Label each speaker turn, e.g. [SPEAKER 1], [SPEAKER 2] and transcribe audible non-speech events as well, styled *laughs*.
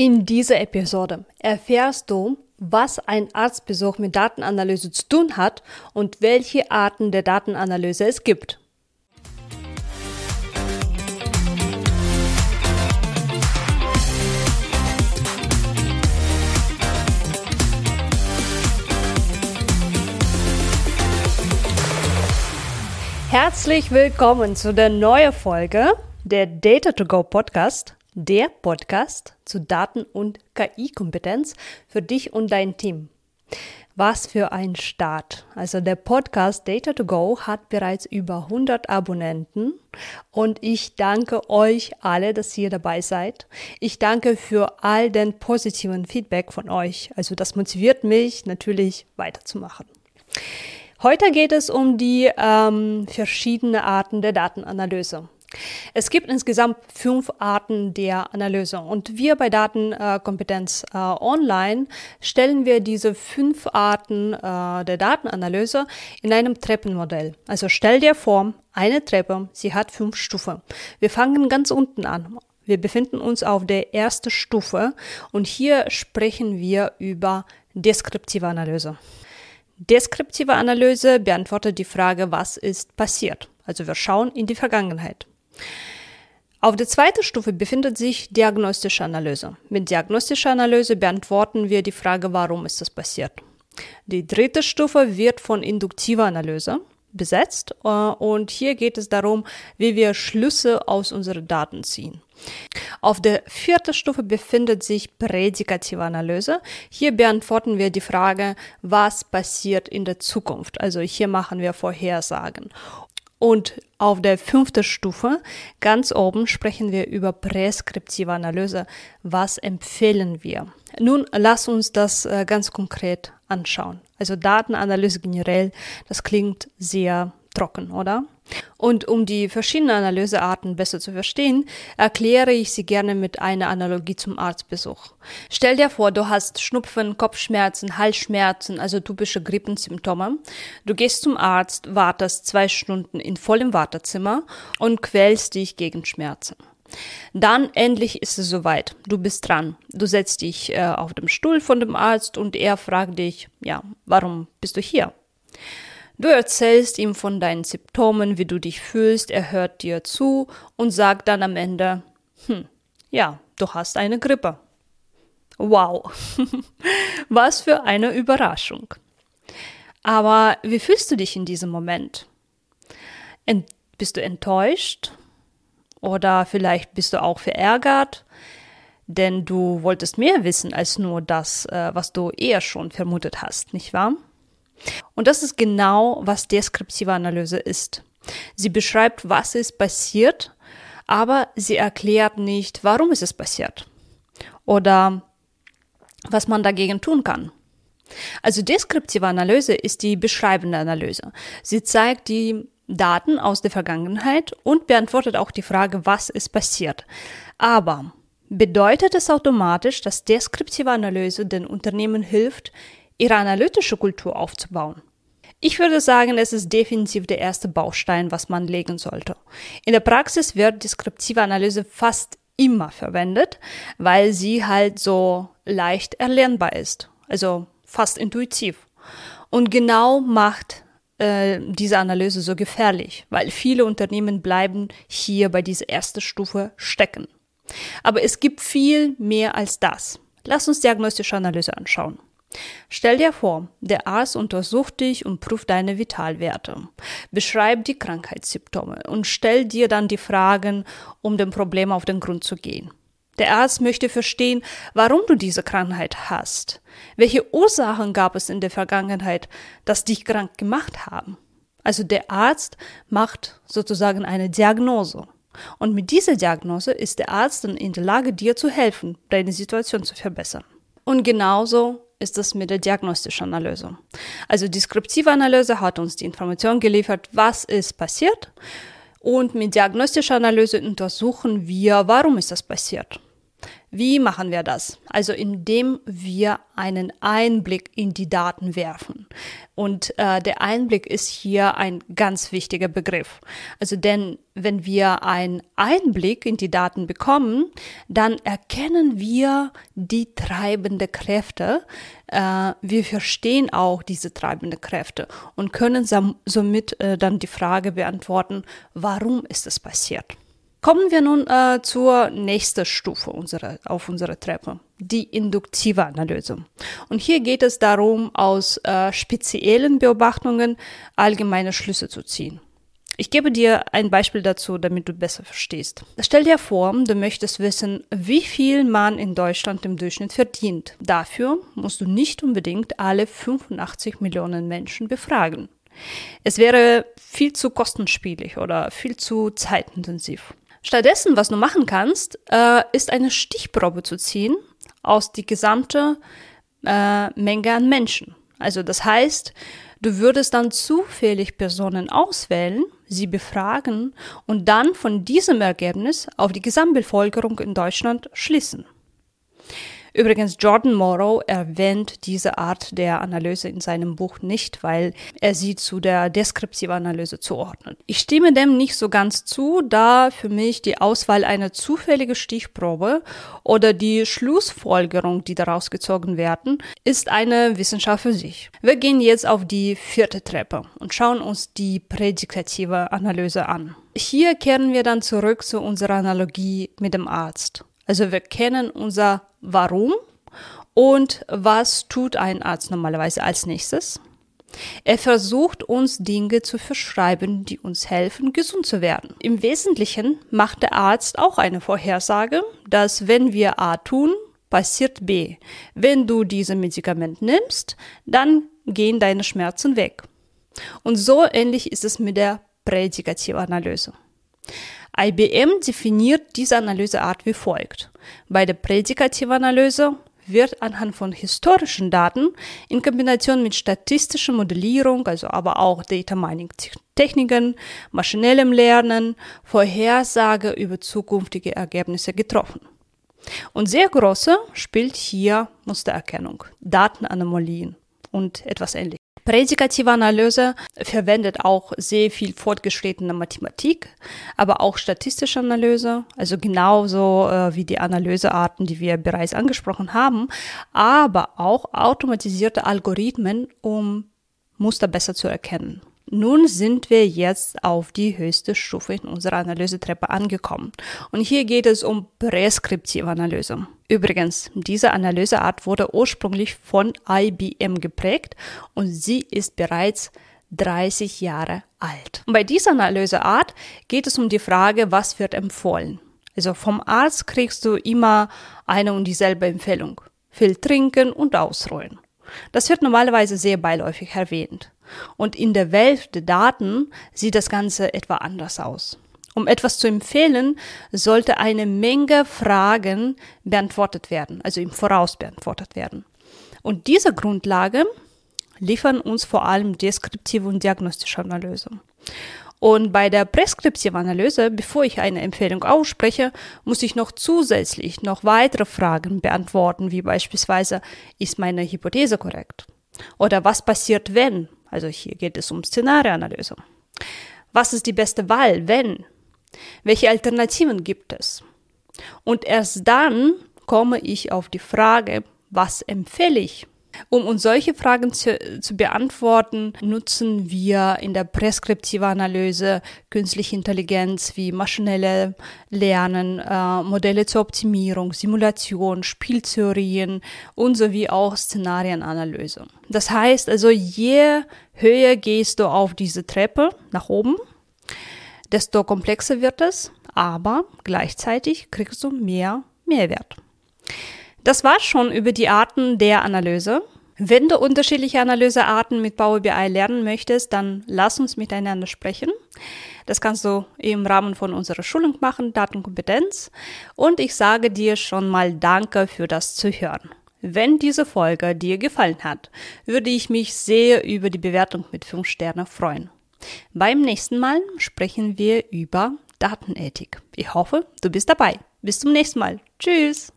[SPEAKER 1] In dieser Episode erfährst du, was ein Arztbesuch mit Datenanalyse zu tun hat und welche Arten der Datenanalyse es gibt. Herzlich willkommen zu der neuen Folge der Data to Go Podcast der Podcast zu Daten- und KI-Kompetenz für dich und dein Team. Was für ein Start. Also der Podcast Data to Go hat bereits über 100 Abonnenten und ich danke euch alle, dass ihr dabei seid. Ich danke für all den positiven Feedback von euch. Also das motiviert mich natürlich weiterzumachen. Heute geht es um die ähm, verschiedenen Arten der Datenanalyse. Es gibt insgesamt fünf Arten der Analyse und wir bei Datenkompetenz äh, Online stellen wir diese fünf Arten äh, der Datenanalyse in einem Treppenmodell. Also stell dir vor, eine Treppe, sie hat fünf Stufen. Wir fangen ganz unten an. Wir befinden uns auf der ersten Stufe und hier sprechen wir über deskriptive Analyse. Deskriptive Analyse beantwortet die Frage, was ist passiert. Also wir schauen in die Vergangenheit. Auf der zweiten Stufe befindet sich diagnostische Analyse. Mit diagnostischer Analyse beantworten wir die Frage, warum ist das passiert. Die dritte Stufe wird von induktiver Analyse besetzt äh, und hier geht es darum, wie wir Schlüsse aus unseren Daten ziehen. Auf der vierten Stufe befindet sich prädikative Analyse. Hier beantworten wir die Frage, was passiert in der Zukunft. Also hier machen wir Vorhersagen. Und auf der fünften Stufe, ganz oben, sprechen wir über präskriptive Analyse. Was empfehlen wir? Nun, lass uns das äh, ganz konkret anschauen. Also Datenanalyse generell, das klingt sehr trocken, oder? Und um die verschiedenen Analysearten besser zu verstehen, erkläre ich sie gerne mit einer Analogie zum Arztbesuch. Stell dir vor, du hast Schnupfen, Kopfschmerzen, Halsschmerzen, also typische Grippensymptome. Du gehst zum Arzt, wartest zwei Stunden in vollem Wartezimmer und quälst dich gegen Schmerzen. Dann endlich ist es soweit. Du bist dran. Du setzt dich äh, auf dem Stuhl von dem Arzt und er fragt dich, ja, warum bist du hier? Du erzählst ihm von deinen Symptomen, wie du dich fühlst, er hört dir zu und sagt dann am Ende, hm, ja, du hast eine Grippe. Wow, *laughs* was für eine Überraschung. Aber wie fühlst du dich in diesem Moment? Ent bist du enttäuscht? Oder vielleicht bist du auch verärgert? Denn du wolltest mehr wissen als nur das, äh, was du eher schon vermutet hast, nicht wahr? Und das ist genau, was deskriptive Analyse ist. Sie beschreibt, was ist passiert, aber sie erklärt nicht, warum ist es passiert oder was man dagegen tun kann. Also deskriptive Analyse ist die beschreibende Analyse. Sie zeigt die Daten aus der Vergangenheit und beantwortet auch die Frage, was ist passiert. Aber bedeutet es automatisch, dass deskriptive Analyse den Unternehmen hilft, ihre analytische Kultur aufzubauen. Ich würde sagen, es ist definitiv der erste Baustein, was man legen sollte. In der Praxis wird deskriptive Analyse fast immer verwendet, weil sie halt so leicht erlernbar ist, also fast intuitiv. Und genau macht äh, diese Analyse so gefährlich, weil viele Unternehmen bleiben hier bei dieser ersten Stufe stecken. Aber es gibt viel mehr als das. Lass uns diagnostische Analyse anschauen. Stell dir vor, der Arzt untersucht dich und prüft deine Vitalwerte, beschreibt die Krankheitssymptome und stellt dir dann die Fragen, um dem Problem auf den Grund zu gehen. Der Arzt möchte verstehen, warum du diese Krankheit hast. Welche Ursachen gab es in der Vergangenheit, dass dich krank gemacht haben? Also der Arzt macht sozusagen eine Diagnose. Und mit dieser Diagnose ist der Arzt dann in der Lage, dir zu helfen, deine Situation zu verbessern. Und genauso ist es mit der diagnostischen Analyse. Also deskriptive Analyse hat uns die Information geliefert, was ist passiert. Und mit diagnostischer Analyse untersuchen wir, warum ist das passiert. Wie machen wir das? Also indem wir einen Einblick in die Daten werfen. Und äh, der Einblick ist hier ein ganz wichtiger Begriff. Also denn wenn wir einen Einblick in die Daten bekommen, dann erkennen wir die treibende Kräfte. Äh, wir verstehen auch diese treibende Kräfte und können somit äh, dann die Frage beantworten, warum ist es passiert? Kommen wir nun äh, zur nächsten Stufe unserer, auf unserer Treppe, die induktive Analyse. Und hier geht es darum, aus äh, speziellen Beobachtungen allgemeine Schlüsse zu ziehen. Ich gebe dir ein Beispiel dazu, damit du besser verstehst. Stell dir vor, du möchtest wissen, wie viel man in Deutschland im Durchschnitt verdient. Dafür musst du nicht unbedingt alle 85 Millionen Menschen befragen. Es wäre viel zu kostenspielig oder viel zu zeitintensiv. Stattdessen, was du machen kannst, äh, ist eine Stichprobe zu ziehen aus die gesamte äh, Menge an Menschen. Also das heißt, du würdest dann zufällig Personen auswählen, sie befragen und dann von diesem Ergebnis auf die Gesamtbevölkerung in Deutschland schließen. Übrigens, Jordan Morrow erwähnt diese Art der Analyse in seinem Buch nicht, weil er sie zu der deskriptiven Analyse zuordnet. Ich stimme dem nicht so ganz zu, da für mich die Auswahl einer zufälligen Stichprobe oder die Schlussfolgerung, die daraus gezogen werden, ist eine Wissenschaft für sich. Wir gehen jetzt auf die vierte Treppe und schauen uns die prädikative Analyse an. Hier kehren wir dann zurück zu unserer Analogie mit dem Arzt. Also wir kennen unser Warum und was tut ein Arzt normalerweise als nächstes? Er versucht uns Dinge zu verschreiben, die uns helfen, gesund zu werden. Im Wesentlichen macht der Arzt auch eine Vorhersage, dass wenn wir A tun, passiert B. Wenn du dieses Medikament nimmst, dann gehen deine Schmerzen weg. Und so ähnlich ist es mit der Prädikativanalyse. IBM definiert diese Analyseart wie folgt. Bei der Prädikativanalyse wird anhand von historischen Daten in Kombination mit statistischer Modellierung, also aber auch Data Mining Techniken, maschinellem Lernen, Vorhersage über zukünftige Ergebnisse getroffen. Und sehr große spielt hier Mustererkennung, Datenanomalien und etwas ähnliches. Prädikative Analyse verwendet auch sehr viel fortgeschrittene Mathematik, aber auch statistische Analyse, also genauso äh, wie die Analysearten, die wir bereits angesprochen haben, aber auch automatisierte Algorithmen, um Muster besser zu erkennen. Nun sind wir jetzt auf die höchste Stufe in unserer Analysetreppe angekommen. Und hier geht es um präskriptive Analyse. Übrigens, diese Analyseart wurde ursprünglich von IBM geprägt und sie ist bereits 30 Jahre alt. Und bei dieser Analyseart geht es um die Frage, was wird empfohlen. Also vom Arzt kriegst du immer eine und dieselbe Empfehlung. Viel trinken und ausruhen. Das wird normalerweise sehr beiläufig erwähnt. Und in der Welt der Daten sieht das Ganze etwa anders aus. Um etwas zu empfehlen, sollte eine Menge Fragen beantwortet werden, also im Voraus beantwortet werden. Und diese Grundlage liefern uns vor allem deskriptive und diagnostische Analyse. Und bei der präskriptiven Analyse, bevor ich eine Empfehlung ausspreche, muss ich noch zusätzlich noch weitere Fragen beantworten, wie beispielsweise, ist meine Hypothese korrekt? Oder was passiert, wenn? Also hier geht es um Szenarioanalyse. Was ist die beste Wahl, wenn? Welche Alternativen gibt es? Und erst dann komme ich auf die Frage, was empfehle ich? Um uns solche Fragen zu, zu, beantworten, nutzen wir in der präskriptiven Analyse künstliche Intelligenz wie maschinelle Lernen, äh, Modelle zur Optimierung, Simulation, Spieltheorien und sowie auch Szenarienanalyse. Das heißt also, je höher gehst du auf diese Treppe nach oben, desto komplexer wird es, aber gleichzeitig kriegst du mehr Mehrwert. Das war schon über die Arten der Analyse. Wenn du unterschiedliche Analysearten mit Power BI lernen möchtest, dann lass uns miteinander sprechen. Das kannst du im Rahmen von unserer Schulung machen, Datenkompetenz. Und ich sage dir schon mal Danke für das Zuhören. Wenn diese Folge dir gefallen hat, würde ich mich sehr über die Bewertung mit 5 Sternen freuen. Beim nächsten Mal sprechen wir über Datenethik. Ich hoffe, du bist dabei. Bis zum nächsten Mal. Tschüss.